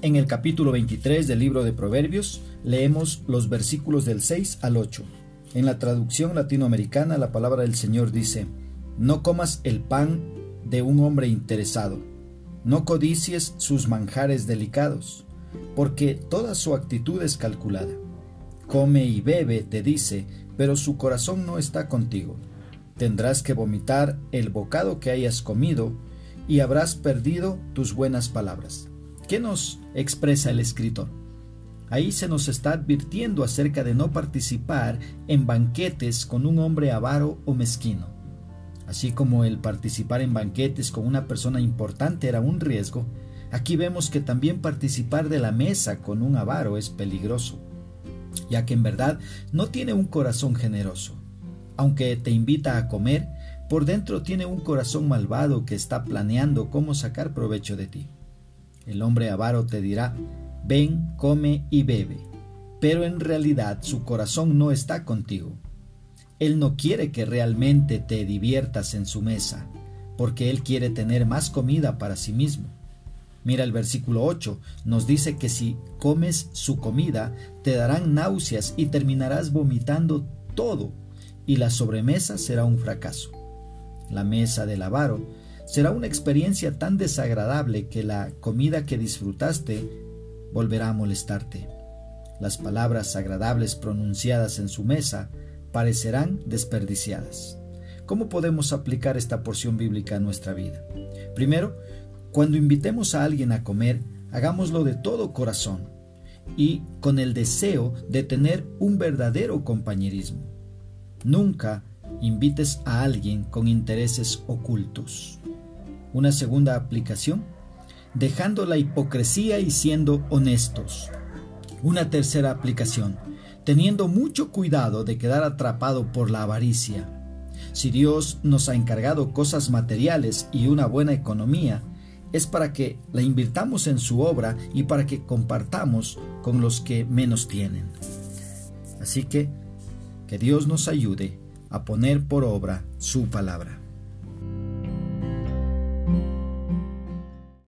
en el capítulo 23 del libro de Proverbios, leemos los versículos del 6 al 8. En la traducción latinoamericana, la palabra del Señor dice, No comas el pan de un hombre interesado, no codicies sus manjares delicados, porque toda su actitud es calculada. Come y bebe, te dice, pero su corazón no está contigo. Tendrás que vomitar el bocado que hayas comido, y habrás perdido tus buenas palabras. ¿Qué nos expresa el escritor? Ahí se nos está advirtiendo acerca de no participar en banquetes con un hombre avaro o mezquino. Así como el participar en banquetes con una persona importante era un riesgo, aquí vemos que también participar de la mesa con un avaro es peligroso, ya que en verdad no tiene un corazón generoso. Aunque te invita a comer, por dentro tiene un corazón malvado que está planeando cómo sacar provecho de ti. El hombre avaro te dirá, ven, come y bebe, pero en realidad su corazón no está contigo. Él no quiere que realmente te diviertas en su mesa, porque Él quiere tener más comida para sí mismo. Mira el versículo 8, nos dice que si comes su comida, te darán náuseas y terminarás vomitando todo, y la sobremesa será un fracaso la mesa del avaro, será una experiencia tan desagradable que la comida que disfrutaste volverá a molestarte. Las palabras agradables pronunciadas en su mesa parecerán desperdiciadas. ¿Cómo podemos aplicar esta porción bíblica a nuestra vida? Primero, cuando invitemos a alguien a comer, hagámoslo de todo corazón y con el deseo de tener un verdadero compañerismo. Nunca invites a alguien con intereses ocultos. Una segunda aplicación, dejando la hipocresía y siendo honestos. Una tercera aplicación, teniendo mucho cuidado de quedar atrapado por la avaricia. Si Dios nos ha encargado cosas materiales y una buena economía, es para que la invirtamos en su obra y para que compartamos con los que menos tienen. Así que, que Dios nos ayude a poner por obra su palabra.